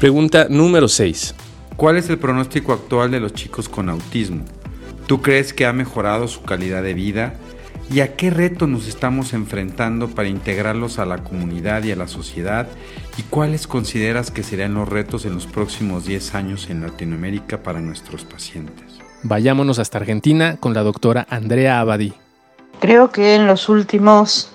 Pregunta número 6. ¿Cuál es el pronóstico actual de los chicos con autismo? ¿Tú crees que ha mejorado su calidad de vida? ¿Y a qué reto nos estamos enfrentando para integrarlos a la comunidad y a la sociedad? ¿Y cuáles consideras que serían los retos en los próximos 10 años en Latinoamérica para nuestros pacientes? Vayámonos hasta Argentina con la doctora Andrea Abadí. Creo que en los últimos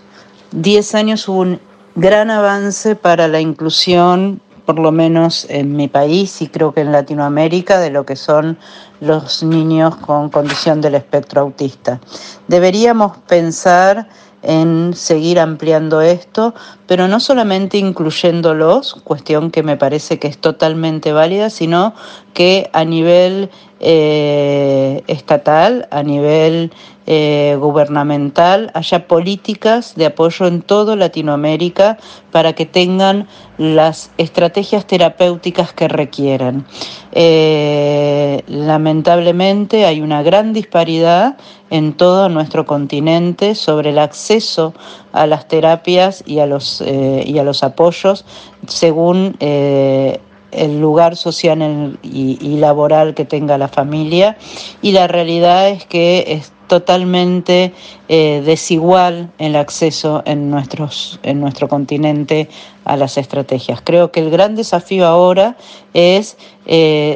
10 años hubo un gran avance para la inclusión, por lo menos en mi país y creo que en Latinoamérica, de lo que son los niños con condición del espectro autista. Deberíamos pensar en seguir ampliando esto, pero no solamente incluyéndolos, cuestión que me parece que es totalmente válida, sino que a nivel eh, estatal, a nivel eh, gubernamental, haya políticas de apoyo en toda Latinoamérica para que tengan las estrategias terapéuticas que requieran. Eh, lamentablemente hay una gran disparidad en todo nuestro continente sobre el acceso a las terapias y a los, eh, y a los apoyos según eh, el lugar social y, laboral que tenga la familia y la realidad es que es totalmente eh, desigual el acceso en, nuestros, en nuestro continente a las estrategias. Creo que el gran desafío ahora es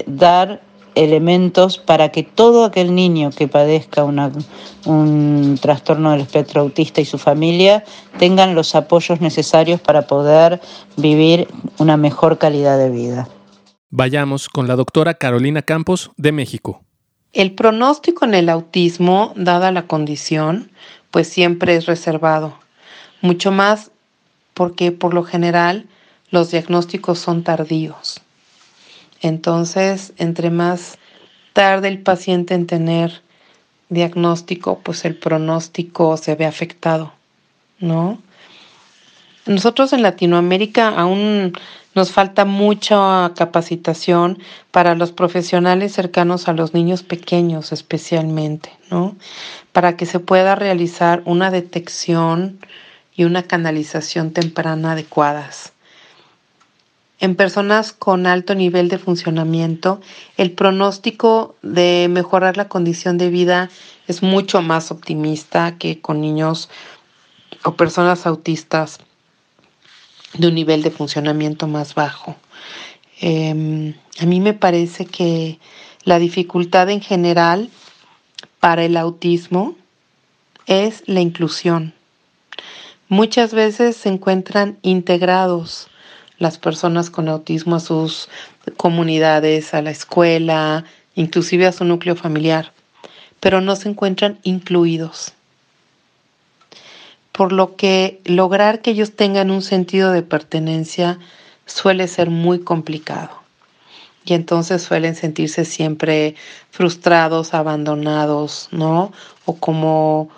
dar elementos para que todo aquel niño que padezca un trastorno del espectro autista y su familia tengan los apoyos necesarios para poder vivir una mejor calidad de vida. Vayamos con la doctora Carolina Campos de México. El pronóstico en el autismo, dada la condición, pues siempre es reservado. Mucho más porque por lo general los diagnósticos son tardíos. Entonces, entre más tarde el paciente en tener diagnóstico, pues el pronóstico se ve afectado, ¿no? Nosotros en Latinoamérica aún nos falta mucha capacitación para los profesionales cercanos a los niños pequeños especialmente, ¿no? Para que se pueda realizar una detección y una canalización temprana adecuadas. En personas con alto nivel de funcionamiento, el pronóstico de mejorar la condición de vida es mucho más optimista que con niños o personas autistas de un nivel de funcionamiento más bajo. Em, a mí me parece que la dificultad en general para el autismo es la inclusión. Muchas veces se encuentran integrados las personas con autismo a sus comunidades, a la escuela, inclusive a su núcleo familiar, pero no se encuentran incluidos. Por lo que lograr que ellos tengan un sentido de pertenencia suele ser muy complicado. Y entonces suelen sentirse siempre frustrados, abandonados, ¿no? O como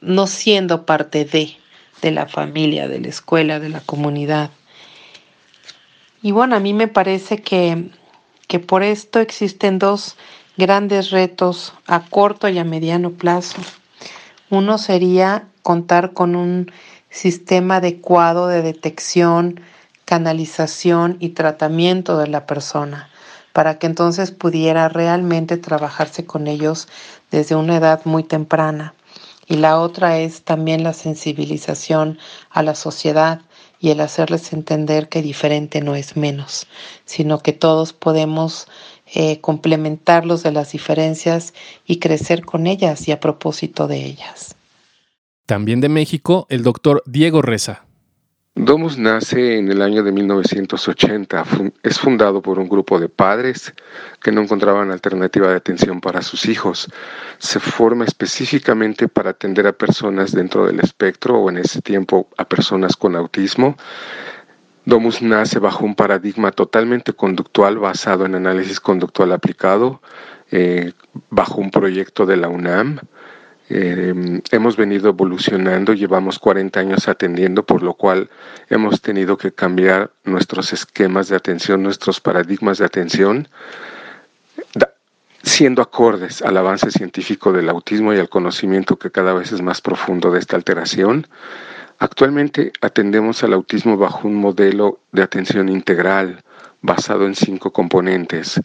no siendo parte de, de la familia, de la escuela, de la comunidad. Y bueno, a mí me parece que, que por esto existen dos grandes retos a corto y a mediano plazo. Uno sería contar con un sistema adecuado de detección, canalización y tratamiento de la persona, para que entonces pudiera realmente trabajarse con ellos desde una edad muy temprana. Y la otra es también la sensibilización a la sociedad y el hacerles entender que diferente no es menos, sino que todos podemos eh, complementarlos de las diferencias y crecer con ellas y a propósito de ellas. También de México, el doctor Diego Reza. Domus nace en el año de 1980. Es fundado por un grupo de padres que no encontraban alternativa de atención para sus hijos. Se forma específicamente para atender a personas dentro del espectro o en ese tiempo a personas con autismo. Domus nace bajo un paradigma totalmente conductual basado en análisis conductual aplicado, eh, bajo un proyecto de la UNAM. Eh, hemos venido evolucionando, llevamos 40 años atendiendo, por lo cual hemos tenido que cambiar nuestros esquemas de atención, nuestros paradigmas de atención, siendo acordes al avance científico del autismo y al conocimiento que cada vez es más profundo de esta alteración. Actualmente atendemos al autismo bajo un modelo de atención integral, basado en cinco componentes.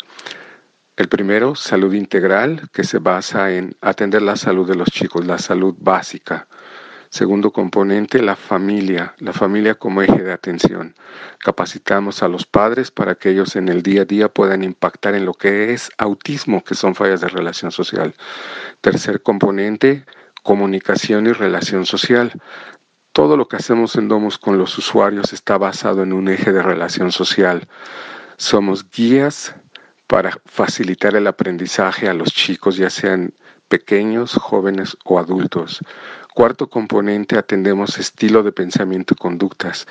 El primero, salud integral, que se basa en atender la salud de los chicos, la salud básica. Segundo componente, la familia, la familia como eje de atención. Capacitamos a los padres para que ellos en el día a día puedan impactar en lo que es autismo, que son fallas de relación social. Tercer componente, comunicación y relación social. Todo lo que hacemos en Domus con los usuarios está basado en un eje de relación social. Somos guías para facilitar el aprendizaje a los chicos, ya sean pequeños, jóvenes o adultos. Cuarto componente, atendemos estilo de pensamiento y conductas.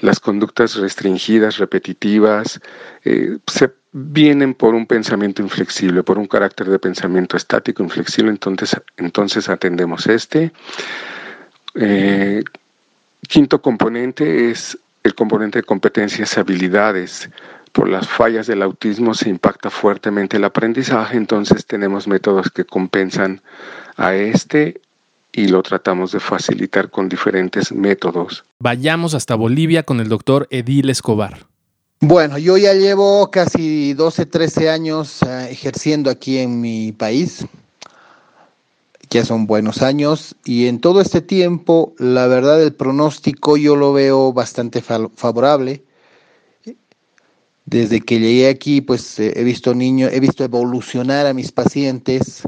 Las conductas restringidas, repetitivas, eh, se vienen por un pensamiento inflexible, por un carácter de pensamiento estático, inflexible, entonces, entonces atendemos este. Eh, quinto componente es el componente de competencias y habilidades. Por las fallas del autismo se impacta fuertemente el aprendizaje, entonces tenemos métodos que compensan a este y lo tratamos de facilitar con diferentes métodos. Vayamos hasta Bolivia con el doctor Edil Escobar. Bueno, yo ya llevo casi 12, 13 años uh, ejerciendo aquí en mi país. Ya son buenos años y en todo este tiempo, la verdad, el pronóstico yo lo veo bastante favorable. Desde que llegué aquí, pues he visto niños, he visto evolucionar a mis pacientes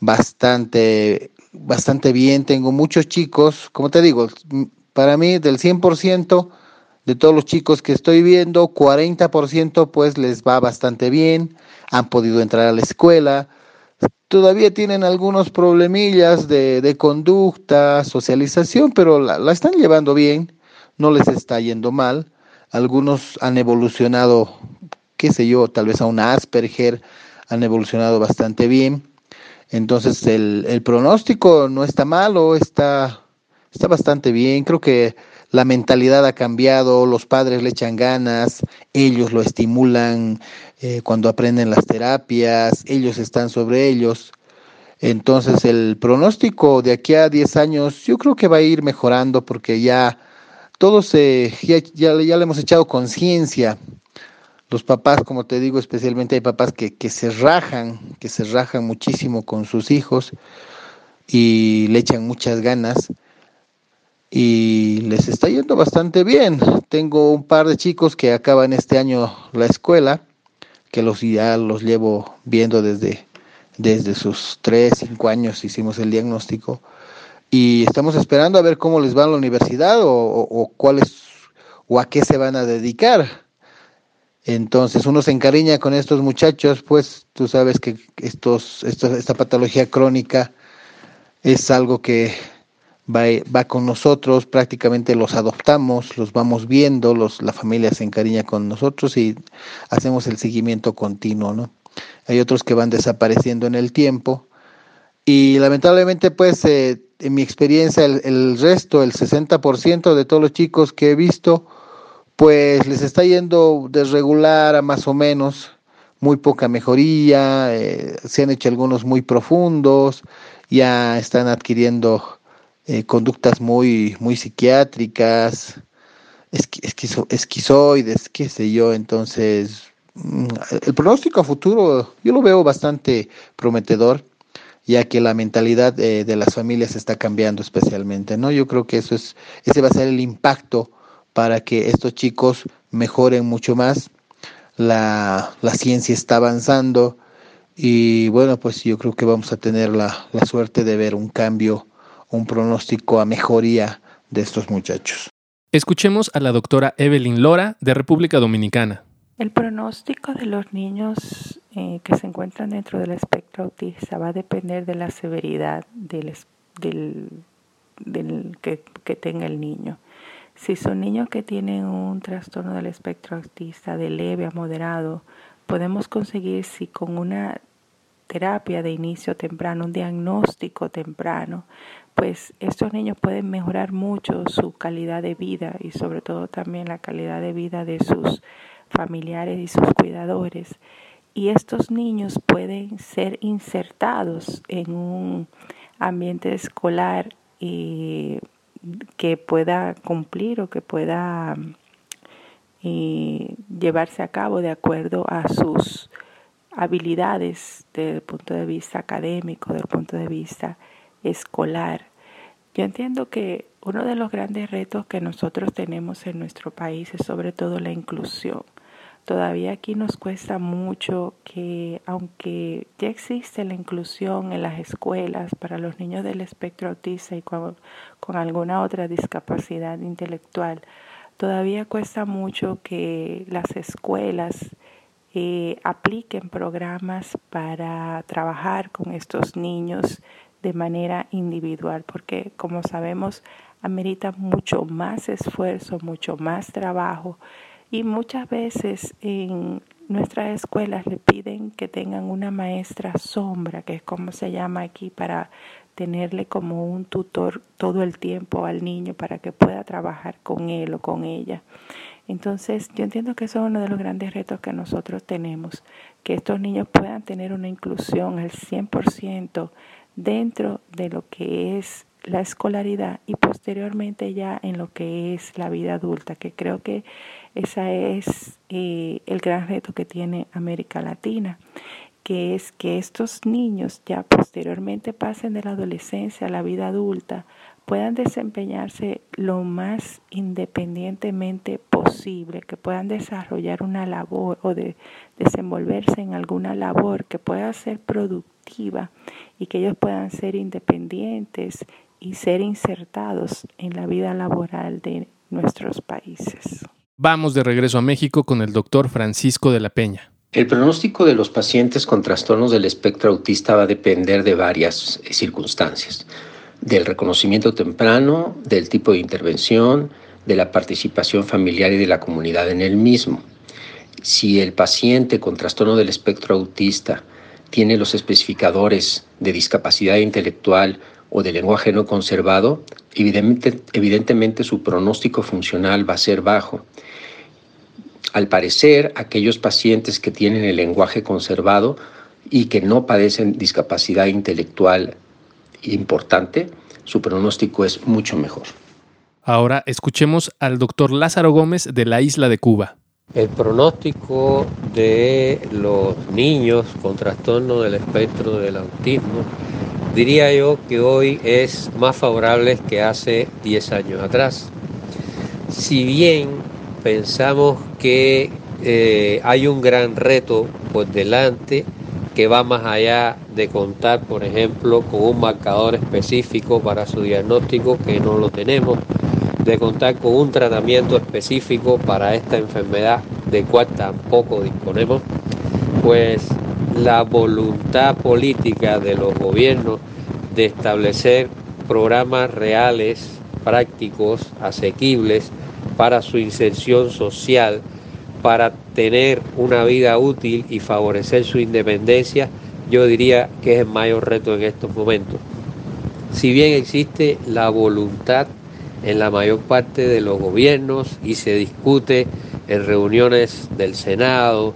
bastante bastante bien, tengo muchos chicos, como te digo, para mí del 100% de todos los chicos que estoy viendo, 40% pues les va bastante bien, han podido entrar a la escuela, todavía tienen algunos problemillas de, conducta, socialización, pero la están llevando bien, no les está yendo mal, algunos han evolucionado, qué sé yo, tal vez a un Asperger, han evolucionado bastante bien entonces el, el pronóstico no está malo, está, está bastante bien. Creo que la mentalidad ha cambiado, los padres le echan ganas, ellos lo estimulan eh, cuando aprenden las terapias, ellos están sobre ellos. Entonces el pronóstico de aquí a 10 años yo creo que va a ir mejorando porque ya todos se, ya, le hemos echado conciencia los papás, como te digo, especialmente hay papás que, que se rajan, que se rajan muchísimo con sus hijos y le echan muchas ganas y les está yendo bastante bien. Tengo un par de chicos que acaban este año la escuela, que los ya los llevo viendo desde, desde sus 3, 5 años, hicimos el diagnóstico y estamos esperando a ver cómo les va a la universidad o, cuáles o a qué se van a dedicar entonces uno se encariña con estos muchachos, pues tú sabes que estos, esta patología crónica es algo que va, va, con nosotros, prácticamente los adoptamos, los vamos viendo, los, la familia se encariña con nosotros y hacemos el seguimiento continuo, ¿no? Hay otros que van desapareciendo en el tiempo y lamentablemente pues eh, en mi experiencia el, el resto, el 60% de todos los chicos que he visto, pues les está yendo desregular a más o menos, muy poca mejoría, eh, se han hecho algunos muy profundos, ya están adquiriendo eh, conductas muy, muy psiquiátricas, esquizo, esquizoides, qué sé yo, entonces mm, el pronóstico a futuro yo lo veo bastante prometedor ya que la mentalidad eh, de las familias está cambiando especialmente, ¿no? Yo creo que eso es, ese va a ser el impacto para que estos chicos mejoren mucho más. La, la ciencia está avanzando y bueno, pues yo creo que vamos a tener la, la suerte de ver un cambio, un pronóstico a mejoría de estos muchachos. Escuchemos a la doctora Evelyn Lora de República Dominicana. El pronóstico de los niños eh, que se encuentran dentro del espectro autista va a depender de la severidad del, del, que, que tenga el niño. Si son niños que tienen un trastorno del espectro autista de leve a moderado, podemos conseguir si con una terapia de inicio temprano, un diagnóstico temprano, pues estos niños pueden mejorar mucho su calidad de vida y sobre todo también la calidad de vida de sus familiares y sus cuidadores. Y estos niños pueden ser insertados en un ambiente escolar y que pueda cumplir o que pueda y llevarse a cabo de acuerdo a sus habilidades desde el punto de vista académico, desde el punto de vista escolar. Yo entiendo que uno de los grandes retos que nosotros tenemos en nuestro país es sobre todo la inclusión. Todavía aquí nos cuesta mucho que, aunque ya existe la inclusión en las escuelas para los niños del espectro autista y con, alguna otra discapacidad intelectual, todavía cuesta mucho que las escuelas eh, apliquen programas para trabajar con estos niños de manera individual, porque como sabemos, amerita mucho más esfuerzo, mucho más trabajo y muchas veces en nuestras escuelas le piden que tengan una maestra sombra, que es como se llama aquí, para tenerle como un tutor todo el tiempo al niño para que pueda trabajar con él o con ella. Entonces, yo entiendo que eso es uno de los grandes retos que nosotros tenemos, que estos niños puedan tener una inclusión al 100% dentro de lo que es la escolaridad y posteriormente ya en lo que es la vida adulta, que creo que ese es eh, el gran reto que tiene América Latina, que es que estos niños ya posteriormente pasen de la adolescencia a la vida adulta, puedan desempeñarse lo más independientemente posible, que puedan desarrollar una labor o de desenvolverse en alguna labor que pueda ser productiva y que ellos puedan ser independientes y ser insertados en la vida laboral de nuestros países. Vamos de regreso a México con el doctor Francisco de la Peña. El pronóstico de los pacientes con trastornos del espectro autista va a depender de varias eh, circunstancias, del reconocimiento temprano, del tipo de intervención, de la participación familiar y de la comunidad en el mismo. Si el paciente con trastorno del espectro autista tiene los especificadores de discapacidad intelectual o de lenguaje no conservado, evidentemente su pronóstico funcional va a ser bajo. Al parecer, aquellos pacientes que tienen el lenguaje conservado y que no padecen discapacidad intelectual importante, su pronóstico es mucho mejor. Ahora escuchemos al doctor Lázaro Gómez de la isla de Cuba. El pronóstico de los niños con trastorno del espectro del autismo diría yo que hoy es más favorable que hace 10 años atrás. Si bien pensamos que eh, hay un gran reto por delante que va más allá de contar, por ejemplo, con un marcador específico para su diagnóstico, que no lo tenemos, de contar con un tratamiento específico para esta enfermedad, de cual tampoco disponemos, pues la voluntad política de los gobiernos de establecer programas reales, prácticos, asequibles para su inserción social, para tener una vida útil y favorecer su independencia, yo diría que es el mayor reto en estos momentos. Si bien existe la voluntad en la mayor parte de los gobiernos y se discute en reuniones del Senado,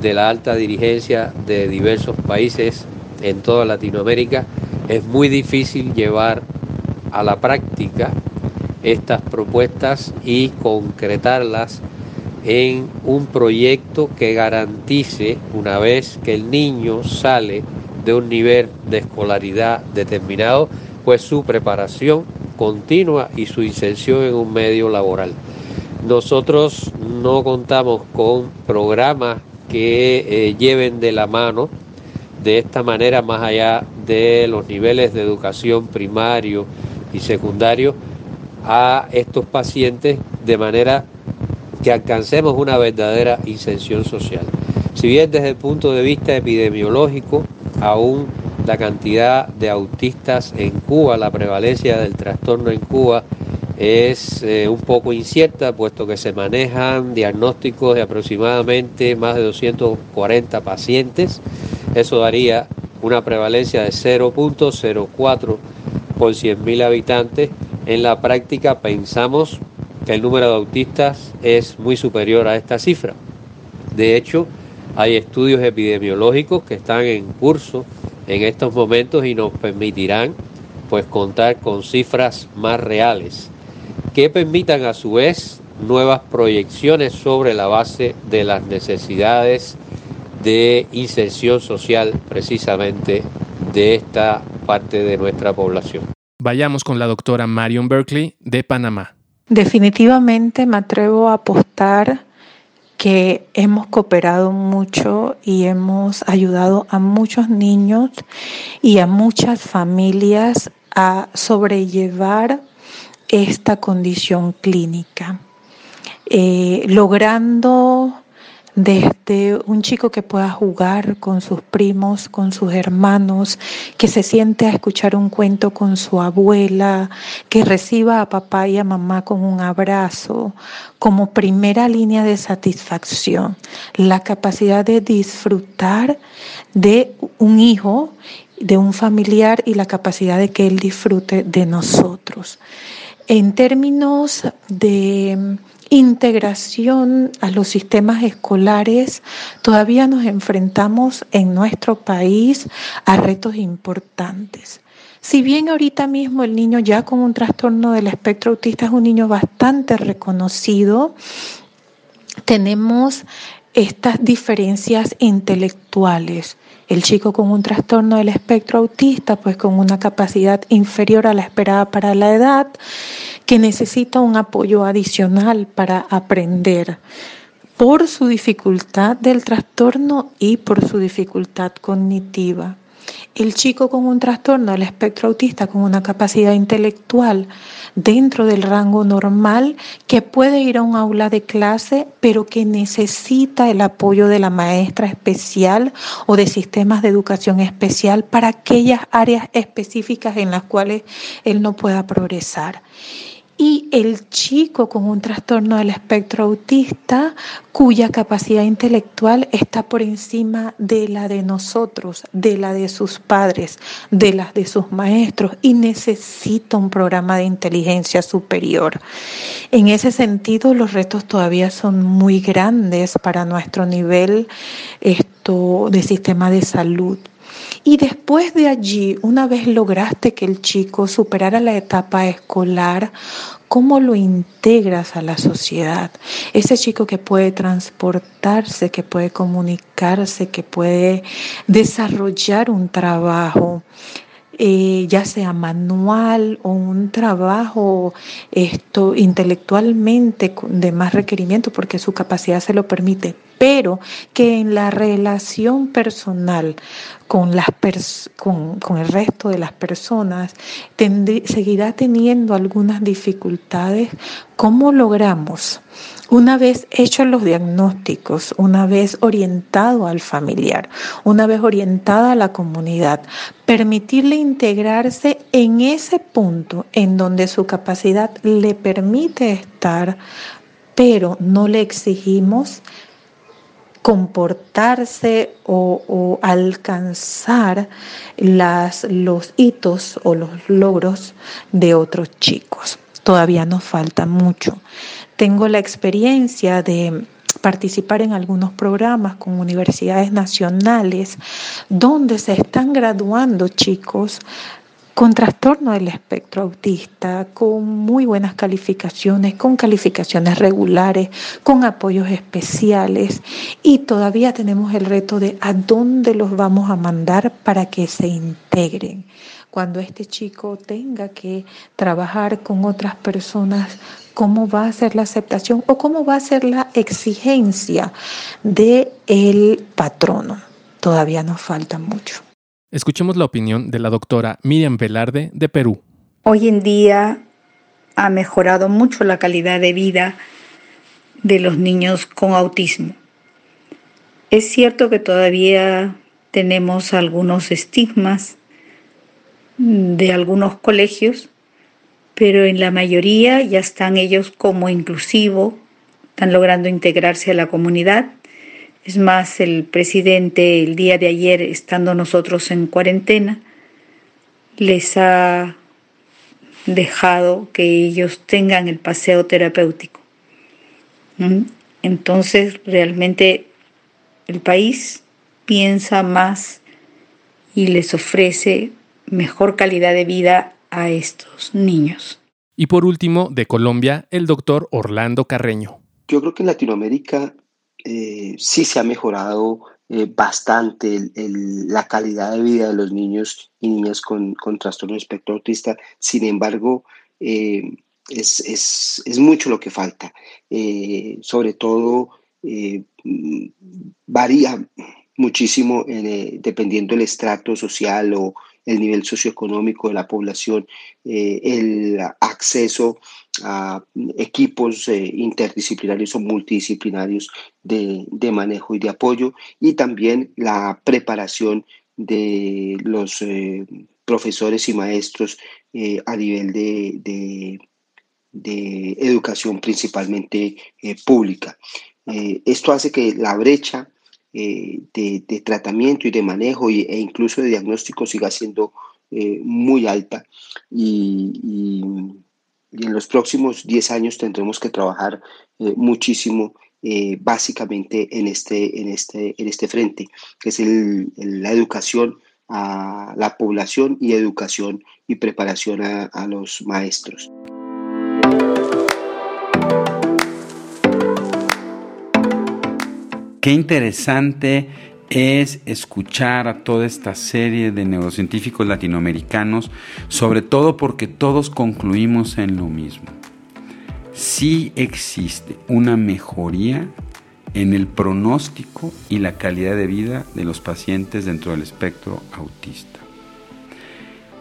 de la alta dirigencia de diversos países en toda Latinoamérica, es muy difícil llevar a la práctica estas propuestas y concretarlas en un proyecto que garantice, una vez que el niño sale de un nivel de escolaridad determinado, pues su preparación continua y su inserción en un medio laboral. Nosotros no contamos con programas que eh, lleven de la mano de esta manera más allá de los niveles de educación primario y secundario a estos pacientes de manera que alcancemos una verdadera inserción social. Si bien desde el punto de vista epidemiológico, aún la cantidad de autistas en Cuba, la prevalencia del trastorno en Cuba es eh, un poco incierta, puesto que se manejan diagnósticos de aproximadamente más de 240 pacientes. Eso daría una prevalencia de 0.04 por 100.000 habitantes. En la práctica pensamos que el número de autistas es muy superior a esta cifra. De hecho, hay estudios epidemiológicos que están en curso en estos momentos y nos permitirán pues contar con cifras más reales que permitan a su vez nuevas proyecciones sobre la base de las necesidades de inserción social precisamente de esta parte de nuestra población. Vayamos con la doctora Marion Berkeley de Panamá. Definitivamente me atrevo a apostar que hemos cooperado mucho y hemos ayudado a muchos niños y a muchas familias a sobrellevar esta condición clínica, eh, logrando desde un chico que pueda jugar con sus primos, con sus hermanos, que se siente a escuchar un cuento con su abuela, que reciba a papá y a mamá con un abrazo, como primera línea de satisfacción, la capacidad de disfrutar de un hijo, de un familiar y la capacidad de que él disfrute de nosotros. En términos de integración a los sistemas escolares, todavía nos enfrentamos en nuestro país a retos importantes. Si bien ahorita mismo el niño ya con un trastorno del espectro autista es un niño bastante reconocido, tenemos estas diferencias intelectuales. El chico con un trastorno del espectro autista, pues con una capacidad inferior a la esperada para la edad, que necesita un apoyo adicional para aprender por su dificultad del trastorno y por su dificultad cognitiva. El chico con un trastorno del espectro autista, con una capacidad intelectual dentro del rango normal, que puede ir a un aula de clase, pero que necesita el apoyo de la maestra especial o de sistemas de educación especial para aquellas áreas específicas en las cuales él no pueda progresar y el chico con un trastorno del espectro autista cuya capacidad intelectual está por encima de la de nosotros, de la de sus padres, de las de sus maestros y necesita un programa de inteligencia superior. En ese sentido, los retos todavía son muy grandes para nuestro nivel esto, de sistema de salud. Y después de allí, una vez lograste que el chico superara la etapa escolar, ¿cómo lo integras a la sociedad? Ese chico que puede transportarse, que puede comunicarse, que puede desarrollar un trabajo. Eh, ya sea manual o un trabajo esto intelectualmente de más requerimiento porque su capacidad se lo permite, pero que en la relación personal con, las con, con, el resto de las personas seguirá teniendo algunas dificultades, ¿cómo logramos? Una vez hechos los diagnósticos, una vez orientado al familiar, una vez orientada a la comunidad, permitirle integrarse en ese punto en donde su capacidad le permite estar, pero no le exigimos comportarse o, alcanzar los hitos o los logros de otros chicos. Todavía nos falta mucho. Tengo la experiencia de participar en algunos programas con universidades nacionales donde se están graduando chicos con trastorno del espectro autista, con muy buenas calificaciones, con calificaciones regulares, con apoyos especiales y todavía tenemos el reto de a dónde los vamos a mandar para que se integren. Cuando este chico tenga que trabajar con otras personas, ¿cómo va a ser la aceptación o cómo va a ser la exigencia del el patrono? Todavía nos falta mucho. Escuchemos la opinión de la doctora Miriam Velarde de Perú. Hoy en día ha mejorado mucho la calidad de vida de los niños con autismo. Es cierto que todavía tenemos algunos estigmas de algunos colegios, pero en la mayoría ya están ellos como inclusivo, están logrando integrarse a la comunidad es más, el presidente el día de ayer, estando nosotros en cuarentena, les ha dejado que ellos tengan el paseo terapéutico. Entonces, realmente el país piensa más y les ofrece mejor calidad de vida a estos niños. Y por último, de Colombia, el doctor Orlando Carreño. Yo creo que en Latinoamérica eh, sí se ha mejorado eh, bastante la calidad de vida de los niños y niñas con, trastorno espectro autista. Sin embargo, eh, es, mucho lo que falta. sobre todo, varía muchísimo dependiendo del estrato social o el nivel socioeconómico de la población, el acceso a equipos eh, interdisciplinarios o multidisciplinarios de, manejo y de apoyo y también la preparación de los eh, profesores y maestros eh, a nivel de, de educación principalmente pública. esto hace que la brecha de, tratamiento y de manejo e incluso de diagnóstico siga siendo muy alta y y en los próximos 10 años tendremos que trabajar eh, muchísimo eh, básicamente en este, en, este, en este frente, que es la educación a la población y educación y preparación a, a los maestros. Qué interesante es escuchar a toda esta serie de neurocientíficos latinoamericanos, sobre todo porque todos concluimos en lo mismo. Sí existe una mejoría en el pronóstico y la calidad de vida de los pacientes dentro del espectro autista.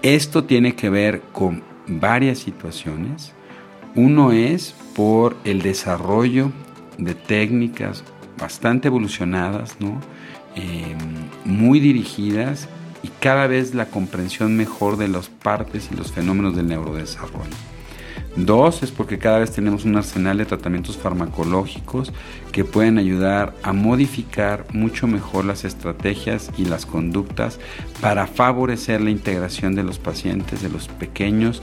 Esto tiene que ver con varias situaciones. Uno es por el desarrollo de técnicas bastante evolucionadas, ¿no? Em, muy dirigidas y cada vez la comprensión mejor de las partes y los fenómenos del neurodesarrollo. Dos es porque cada vez tenemos un arsenal de tratamientos farmacológicos que pueden ayudar a modificar mucho mejor las estrategias y las conductas para favorecer la integración de los pacientes, de los pequeños,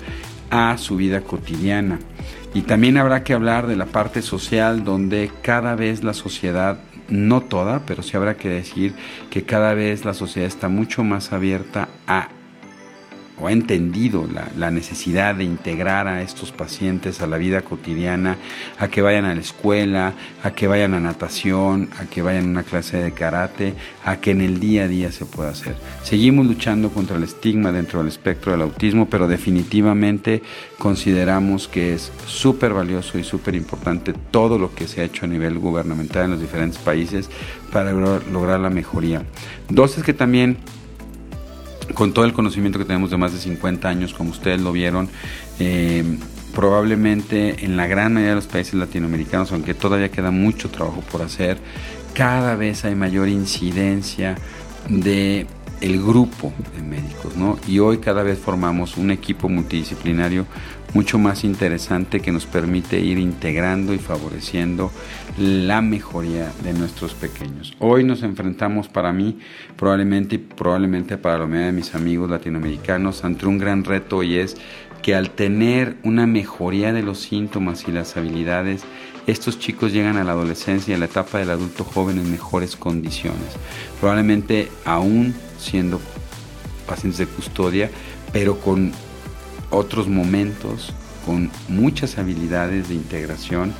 a su vida cotidiana. Y también habrá que hablar de la parte social donde cada vez la sociedad no toda, pero sí habrá que decir que cada vez la sociedad está mucho más abierta a o ha entendido la, necesidad de integrar a estos pacientes a la vida cotidiana, a que vayan a la escuela, a que vayan a natación, a que vayan a una clase de karate, a que en el día a día se pueda hacer. Seguimos luchando contra el estigma dentro del espectro del autismo, pero definitivamente consideramos que es súper valioso y súper importante todo lo que se ha hecho a nivel gubernamental en los diferentes países para lograr la mejoría. Dos es que también con todo el conocimiento que tenemos de más de 50 años, como ustedes lo vieron, eh, probablemente en la gran mayoría de los países latinoamericanos, aunque todavía queda mucho trabajo por hacer, cada vez hay mayor incidencia de el grupo de médicos, ¿no? Y hoy cada vez formamos un equipo multidisciplinario mucho más interesante que nos permite ir integrando y favoreciendo la mejoría de nuestros pequeños. Hoy nos enfrentamos para mí, probablemente y probablemente para la mayoría de mis amigos latinoamericanos, ante un gran reto y es que al tener una mejoría de los síntomas y las habilidades, estos chicos llegan a la adolescencia y a la etapa del adulto joven en mejores condiciones. Probablemente aún siendo pacientes de custodia, pero con otros momentos, con muchas habilidades de integración.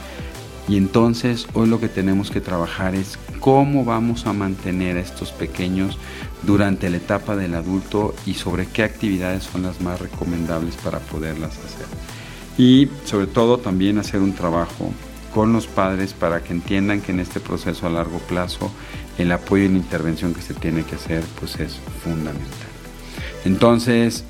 Y entonces hoy lo que tenemos que trabajar es cómo vamos a mantener a estos pequeños durante la etapa del adulto y sobre qué actividades son las más recomendables para poderlas hacer. Y sobre todo también hacer un trabajo con los padres para que entiendan que en este proceso a largo plazo el apoyo y la intervención que se tiene que hacer pues es fundamental. Entonces,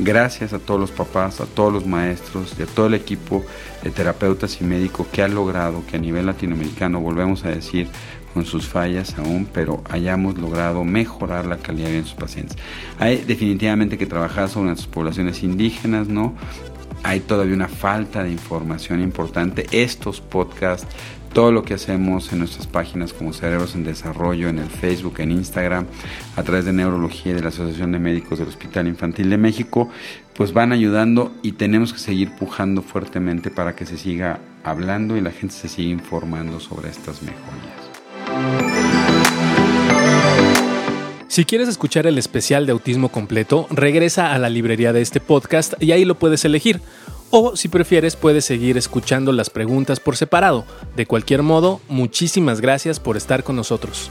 gracias a todos los papás, a todos los maestros y a todo el equipo de terapeutas y médicos que ha logrado que a nivel latinoamericano, volvemos a decir, con sus fallas aún, pero hayamos logrado mejorar la calidad de vida de sus pacientes. Hay definitivamente que trabajar sobre nuestras poblaciones indígenas, ¿no? hay todavía una falta de información importante. Estos podcasts, todo lo que hacemos en nuestras páginas como Cerebros en Desarrollo, en el Facebook, en Instagram, a través de Neurología y de la Asociación de Médicos del Hospital Infantil de México, pues van ayudando y tenemos que seguir pujando fuertemente para que se siga hablando y la gente se siga informando sobre estas mejorías. Si quieres escuchar el especial de autismo completo, regresa a la librería de este podcast y ahí lo puedes elegir. O si prefieres puedes seguir escuchando las preguntas por separado. De cualquier modo, muchísimas gracias por estar con nosotros.